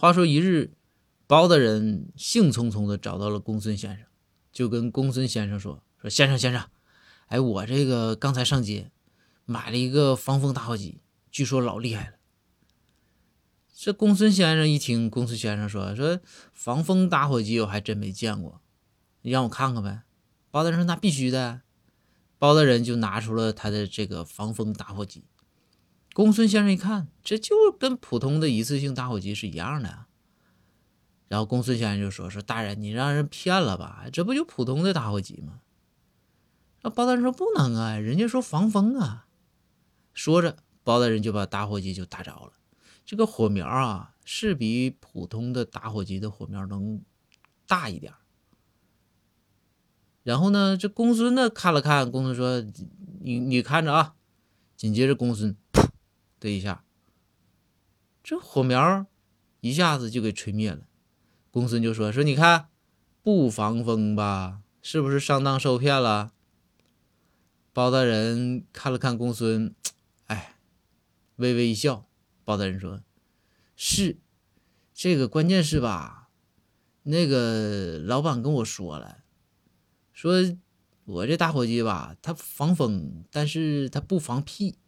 话说一日，包大人兴冲冲的找到了公孙先生，就跟公孙先生说：“说先生先生，哎，我这个刚才上街买了一个防风打火机，据说老厉害了。”这公孙先生一听，公孙先生说：“说防风打火机我还真没见过，你让我看看呗。”包大人说：“那必须的。”包大人就拿出了他的这个防风打火机。公孙先生一看，这就跟普通的一次性打火机是一样的。然后公孙先生就说：“说大人，你让人骗了吧？这不就普通的打火机吗？”那包大人说：“不能啊，人家说防风啊。”说着，包大人就把打火机就打着了。这个火苗啊，是比普通的打火机的火苗能大一点。然后呢，这公孙呢看了看，公孙说：“你你看着啊。”紧接着，公孙的一下，这火苗一下子就给吹灭了。公孙就说：“说你看，不防风吧？是不是上当受骗了？”包大人看了看公孙，哎，微微一笑。包大人说：“是，这个关键是吧？那个老板跟我说了，说我这打火机吧，它防风，但是它不防屁。